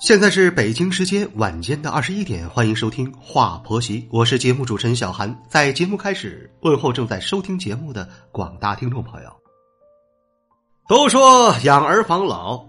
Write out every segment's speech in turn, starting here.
现在是北京时间晚间的二十一点，欢迎收听《话婆媳》，我是节目主持人小韩。在节目开始，问候正在收听节目的广大听众朋友。都说养儿防老，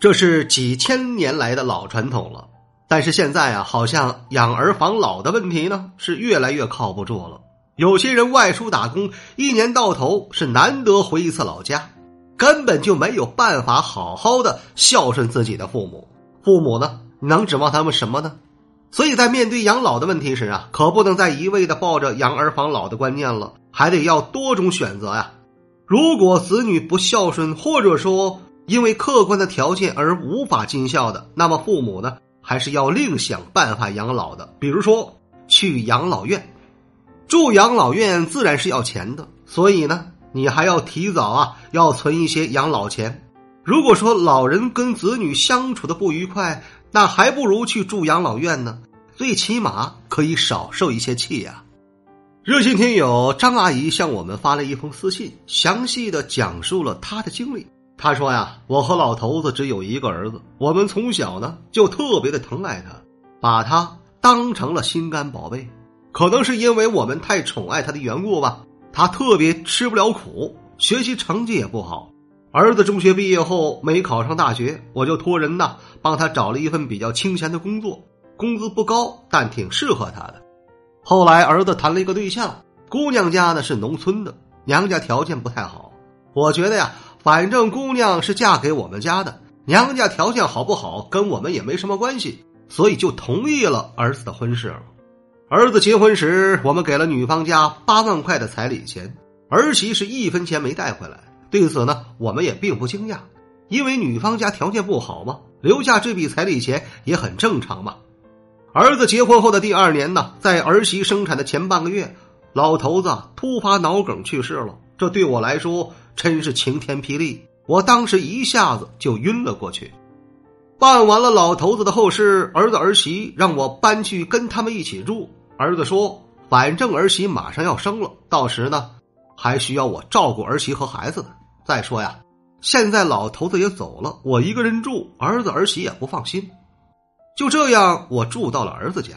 这是几千年来的老传统了。但是现在啊，好像养儿防老的问题呢，是越来越靠不住了。有些人外出打工，一年到头是难得回一次老家，根本就没有办法好好的孝顺自己的父母。父母呢，能指望他们什么呢？所以在面对养老的问题时啊，可不能再一味的抱着养儿防老的观念了，还得要多种选择呀。如果子女不孝顺，或者说因为客观的条件而无法尽孝的，那么父母呢，还是要另想办法养老的。比如说去养老院，住养老院自然是要钱的，所以呢，你还要提早啊，要存一些养老钱。如果说老人跟子女相处的不愉快，那还不如去住养老院呢，最起码可以少受一些气呀。热心听友张阿姨向我们发了一封私信，详细的讲述了她的经历。她说呀，我和老头子只有一个儿子，我们从小呢就特别的疼爱他，把他当成了心肝宝贝。可能是因为我们太宠爱他的缘故吧，他特别吃不了苦，学习成绩也不好。儿子中学毕业后没考上大学，我就托人呐帮他找了一份比较清闲的工作，工资不高，但挺适合他的。后来儿子谈了一个对象，姑娘家呢是农村的，娘家条件不太好。我觉得呀，反正姑娘是嫁给我们家的，娘家条件好不好跟我们也没什么关系，所以就同意了儿子的婚事了。儿子结婚时，我们给了女方家八万块的彩礼钱，儿媳是一分钱没带回来。对此呢，我们也并不惊讶，因为女方家条件不好嘛，留下这笔彩礼钱也很正常嘛。儿子结婚后的第二年呢，在儿媳生产的前半个月，老头子突发脑梗去世了。这对我来说真是晴天霹雳，我当时一下子就晕了过去。办完了老头子的后事，儿子儿媳让我搬去跟他们一起住。儿子说，反正儿媳马上要生了，到时呢，还需要我照顾儿媳和孩子呢。再说呀，现在老头子也走了，我一个人住，儿子儿媳也不放心。就这样，我住到了儿子家。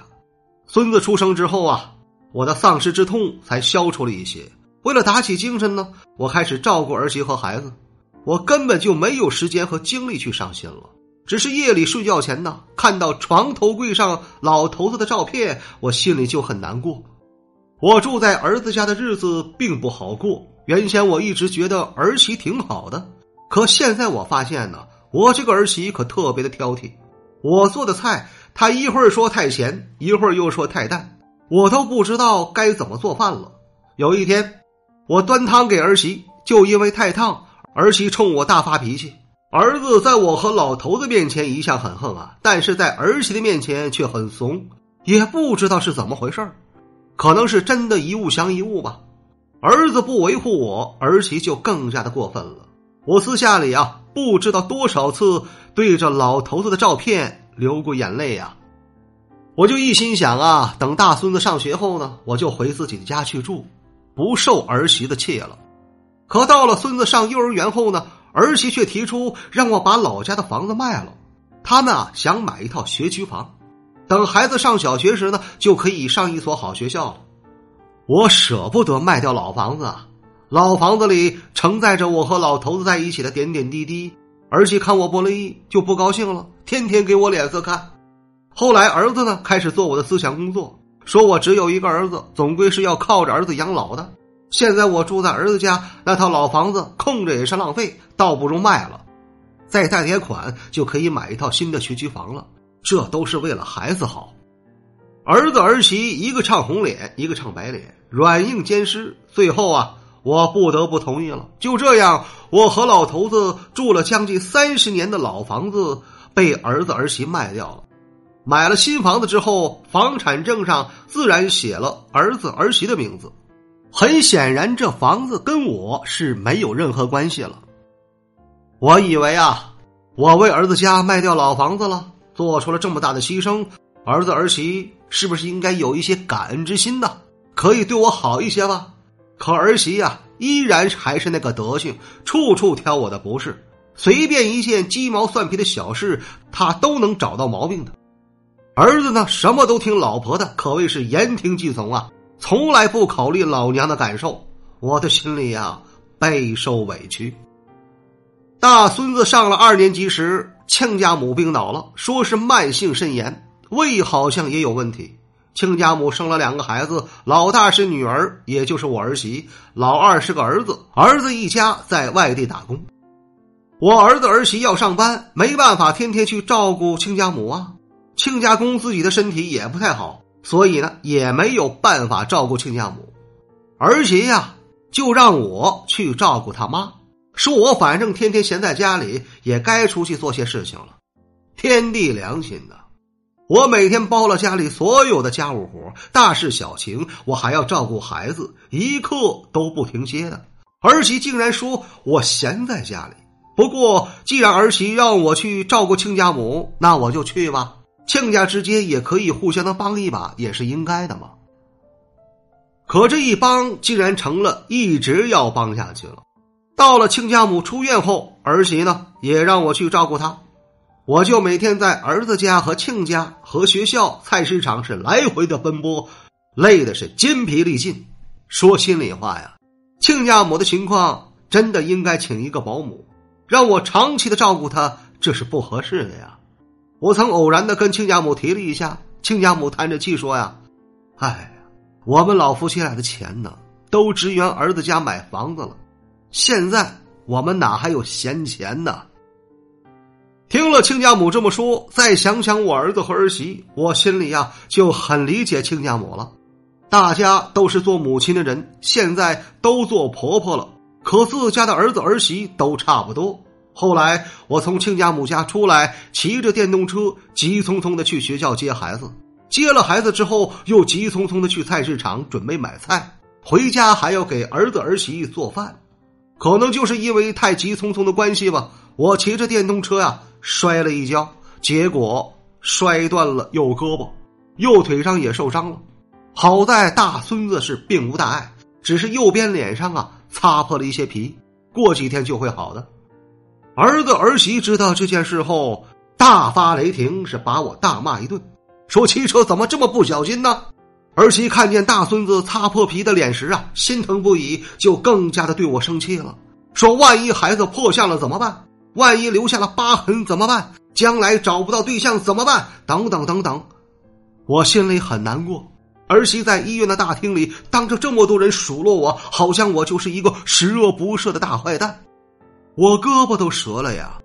孙子出生之后啊，我的丧失之痛才消除了一些。为了打起精神呢，我开始照顾儿媳和孩子。我根本就没有时间和精力去伤心了。只是夜里睡觉前呢，看到床头柜上老头子的照片，我心里就很难过。我住在儿子家的日子并不好过。原先我一直觉得儿媳挺好的，可现在我发现呢，我这个儿媳可特别的挑剔。我做的菜，她一会儿说太咸，一会儿又说太淡，我都不知道该怎么做饭了。有一天，我端汤给儿媳，就因为太烫，儿媳冲我大发脾气。儿子在我和老头子面前一向很横啊，但是在儿媳的面前却很怂，也不知道是怎么回事可能是真的一物降一物吧。儿子不维护我，儿媳就更加的过分了。我私下里啊，不知道多少次对着老头子的照片流过眼泪呀。我就一心想啊，等大孙子上学后呢，我就回自己的家去住，不受儿媳的气了。可到了孙子上幼儿园后呢，儿媳却提出让我把老家的房子卖了，他们啊想买一套学区房，等孩子上小学时呢，就可以上一所好学校了。我舍不得卖掉老房子啊，老房子里承载着我和老头子在一起的点点滴滴。儿媳看我不乐意，就不高兴了，天天给我脸色看。后来儿子呢，开始做我的思想工作，说我只有一个儿子，总归是要靠着儿子养老的。现在我住在儿子家，那套老房子空着也是浪费，倒不如卖了，再贷点款就可以买一套新的学区房了。这都是为了孩子好。儿子儿媳一个唱红脸，一个唱白脸。软硬兼施，最后啊，我不得不同意了。就这样，我和老头子住了将近三十年的老房子被儿子儿媳卖掉了。买了新房子之后，房产证上自然写了儿子儿媳的名字。很显然，这房子跟我是没有任何关系了。我以为啊，我为儿子家卖掉老房子了，做出了这么大的牺牲，儿子儿媳是不是应该有一些感恩之心呢？可以对我好一些吧？可儿媳呀，依然还是那个德行，处处挑我的不是。随便一件鸡毛蒜皮的小事，他都能找到毛病的。儿子呢，什么都听老婆的，可谓是言听计从啊，从来不考虑老娘的感受。我的心里呀，备受委屈。大孙子上了二年级时，亲家母病倒了，说是慢性肾炎，胃好像也有问题。亲家母生了两个孩子，老大是女儿，也就是我儿媳；老二是个儿子，儿子一家在外地打工。我儿子儿媳要上班，没办法天天去照顾亲家母啊。亲家公自己的身体也不太好，所以呢也没有办法照顾亲家母。儿媳呀，就让我去照顾他妈，说我反正天天闲在家里，也该出去做些事情了。天地良心呐，我每天包了家里所有的家务活，大事小情，我还要照顾孩子，一刻都不停歇的。儿媳竟然说我闲在家里。不过，既然儿媳让我去照顾亲家母，那我就去吧。亲家之间也可以互相的帮一把，也是应该的嘛。可这一帮竟然成了一直要帮下去了。到了亲家母出院后，儿媳呢也让我去照顾她，我就每天在儿子家和亲家和学校、菜市场是来回的奔波，累的是筋疲力尽。说心里话呀，亲家母的情况真的应该请一个保姆。让我长期的照顾她，这是不合适的呀。我曾偶然的跟亲家母提了一下，亲家母叹着气说：“呀，哎，我们老夫妻俩的钱呢，都支援儿子家买房子了，现在我们哪还有闲钱呢？”听了亲家母这么说，再想想我儿子和儿媳，我心里呀就很理解亲家母了。大家都是做母亲的人，现在都做婆婆了。可自家的儿子儿媳都差不多。后来我从亲家母家出来，骑着电动车急匆匆的去学校接孩子。接了孩子之后，又急匆匆的去菜市场准备买菜，回家还要给儿子儿媳做饭。可能就是因为太急匆匆的关系吧，我骑着电动车呀摔了一跤，结果摔断了右胳膊，右腿上也受伤了。好在大孙子是并无大碍，只是右边脸上啊。擦破了一些皮，过几天就会好的。儿子儿媳知道这件事后，大发雷霆，是把我大骂一顿，说汽车怎么这么不小心呢？儿媳看见大孙子擦破皮的脸时啊，心疼不已，就更加的对我生气了，说万一孩子破相了怎么办？万一留下了疤痕怎么办？将来找不到对象怎么办？等等等等，我心里很难过。儿媳在医院的大厅里，当着这么多人数落我，好像我就是一个十恶不赦的大坏蛋。我胳膊都折了呀！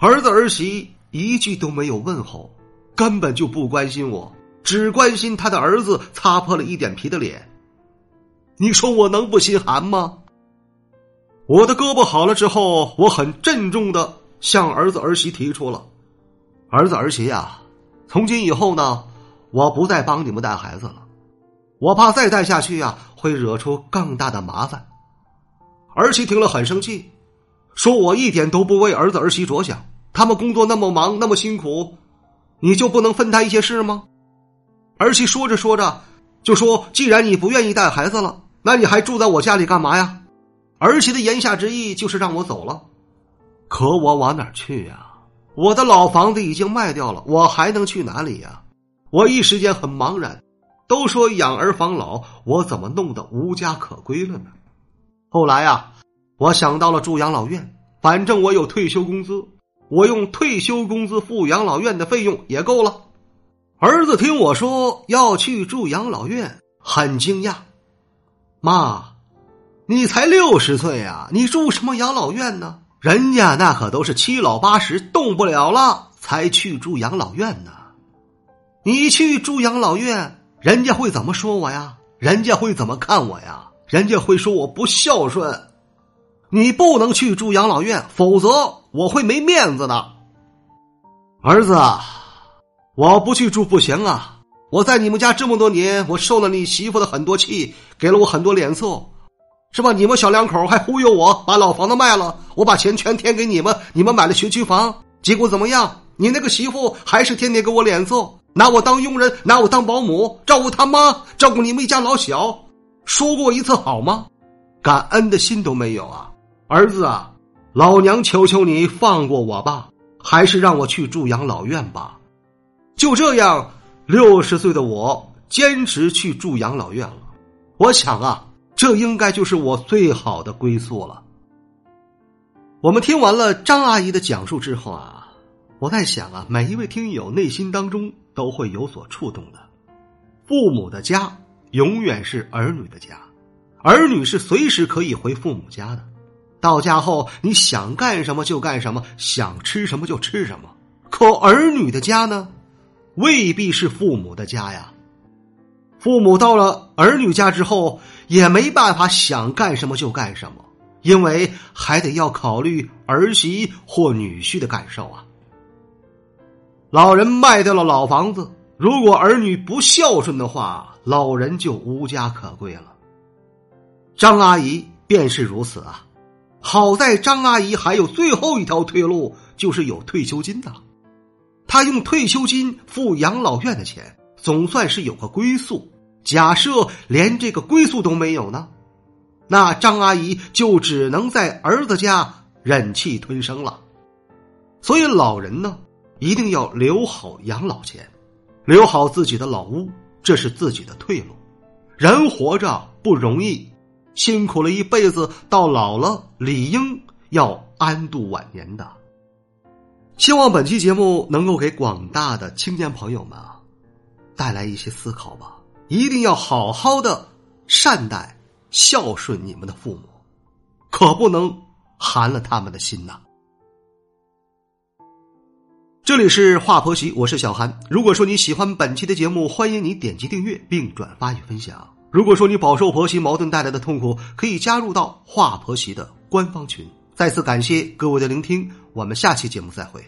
儿子儿媳一句都没有问候，根本就不关心我，只关心他的儿子擦破了一点皮的脸。你说我能不心寒吗？我的胳膊好了之后，我很郑重的向儿子儿媳提出了：“儿子儿媳呀，从今以后呢，我不再帮你们带孩子了。”我怕再带下去呀，会惹出更大的麻烦。儿媳听了很生气，说我一点都不为儿子儿媳着想。他们工作那么忙，那么辛苦，你就不能分担一些事吗？儿媳说着说着就说：“既然你不愿意带孩子了，那你还住在我家里干嘛呀？”儿媳的言下之意就是让我走了。可我往哪去呀？我的老房子已经卖掉了，我还能去哪里呀？我一时间很茫然。都说养儿防老，我怎么弄得无家可归了呢？后来呀，我想到了住养老院，反正我有退休工资，我用退休工资付养老院的费用也够了。儿子听我说要去住养老院，很惊讶。妈，你才六十岁呀，你住什么养老院呢？人家那可都是七老八十动不了了才去住养老院呢。你去住养老院。人家会怎么说我呀？人家会怎么看我呀？人家会说我不孝顺。你不能去住养老院，否则我会没面子的。儿子，我不去住不行啊！我在你们家这么多年，我受了你媳妇的很多气，给了我很多脸色，是吧？你们小两口还忽悠我把老房子卖了，我把钱全添给你们，你们买了学区房，结果怎么样？你那个媳妇还是天天给我脸色，拿我当佣人，拿我当保姆，照顾他妈，照顾你们一家老小，说过一次好吗？感恩的心都没有啊！儿子啊，老娘求求你放过我吧，还是让我去住养老院吧。就这样。六十岁的我坚持去住养老院了，我想啊，这应该就是我最好的归宿了。我们听完了张阿姨的讲述之后啊，我在想啊，每一位听友内心当中都会有所触动的。父母的家永远是儿女的家，儿女是随时可以回父母家的。到家后，你想干什么就干什么，想吃什么就吃什么。可儿女的家呢？未必是父母的家呀，父母到了儿女家之后，也没办法想干什么就干什么，因为还得要考虑儿媳或女婿的感受啊。老人卖掉了老房子，如果儿女不孝顺的话，老人就无家可归了。张阿姨便是如此啊，好在张阿姨还有最后一条退路，就是有退休金的。他用退休金付养老院的钱，总算是有个归宿。假设连这个归宿都没有呢，那张阿姨就只能在儿子家忍气吞声了。所以老人呢，一定要留好养老钱，留好自己的老屋，这是自己的退路。人活着不容易，辛苦了一辈子，到老了理应要安度晚年的。希望本期节目能够给广大的青年朋友们啊带来一些思考吧。一定要好好的善待、孝顺你们的父母，可不能寒了他们的心呐。这里是华婆媳，我是小韩。如果说你喜欢本期的节目，欢迎你点击订阅并转发与分享。如果说你饱受婆媳矛盾带来的痛苦，可以加入到华婆媳的官方群。再次感谢各位的聆听，我们下期节目再会。